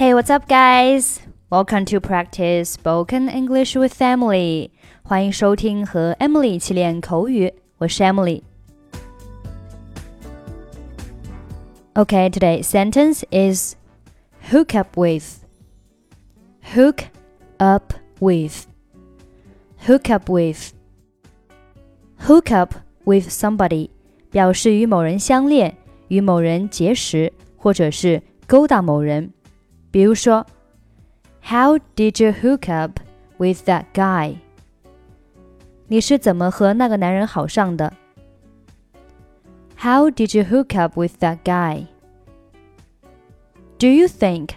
Hey, what's up, guys? Welcome to practice spoken English with Emily. 欢迎收听和 Emily 一起练口语，我是 Emily。Okay, today's sentence is hook up with. Hook up with. Hook up with. Hook up with somebody 表示与某人相恋，与某人结识，或者是勾搭某人。 比如说，How did you hook up with that guy？你是怎么和那个男人好上的？How did you hook up with that guy? Do you think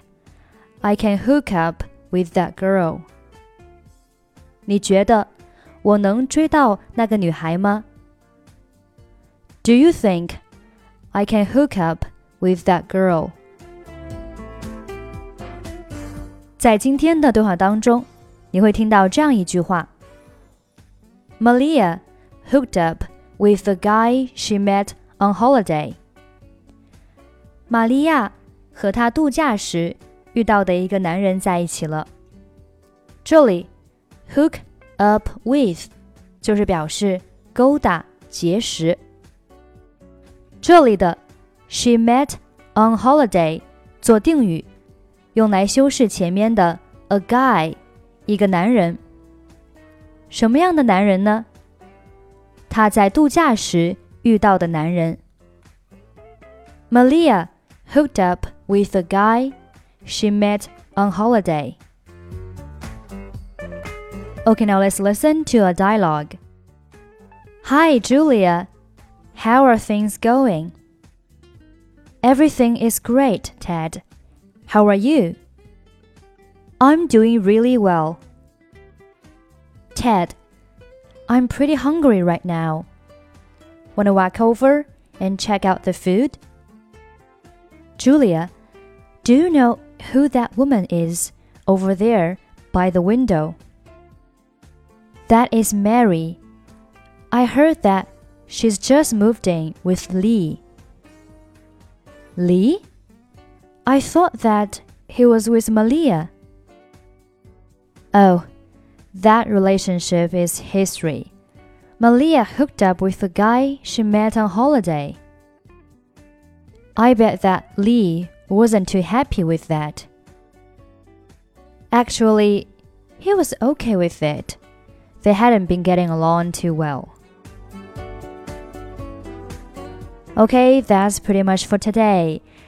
I can hook up with that girl? 你觉得我能追到那个女孩吗？Do you think I can hook up with that girl? 在今天的对话当中，你会听到这样一句话。Malia hooked up with the guy she met on holiday. 玛利亚和她度假时遇到的一个男人在一起了。这里，hook up with 就是表示勾搭、结识。这里的 she met on holiday 做定语，用来修饰前面的 a guy 一个男人。什么样的男人呢？他在度假时遇到的男人。Malia hooked up with a guy she met on holiday. Okay, now let's listen to a dialogue. Hi, Julia. How are things going? Everything is great, Ted. How are you? I'm doing really well. Ted, I'm pretty hungry right now. Want to walk over and check out the food? Julia, do you know who that woman is over there by the window? That is Mary. I heard that she's just moved in with Lee. Lee? I thought that he was with Malia. Oh, that relationship is history. Malia hooked up with the guy she met on holiday. I bet that Lee wasn't too happy with that. Actually, he was okay with it. They hadn't been getting along too well. Okay, that's pretty much for today.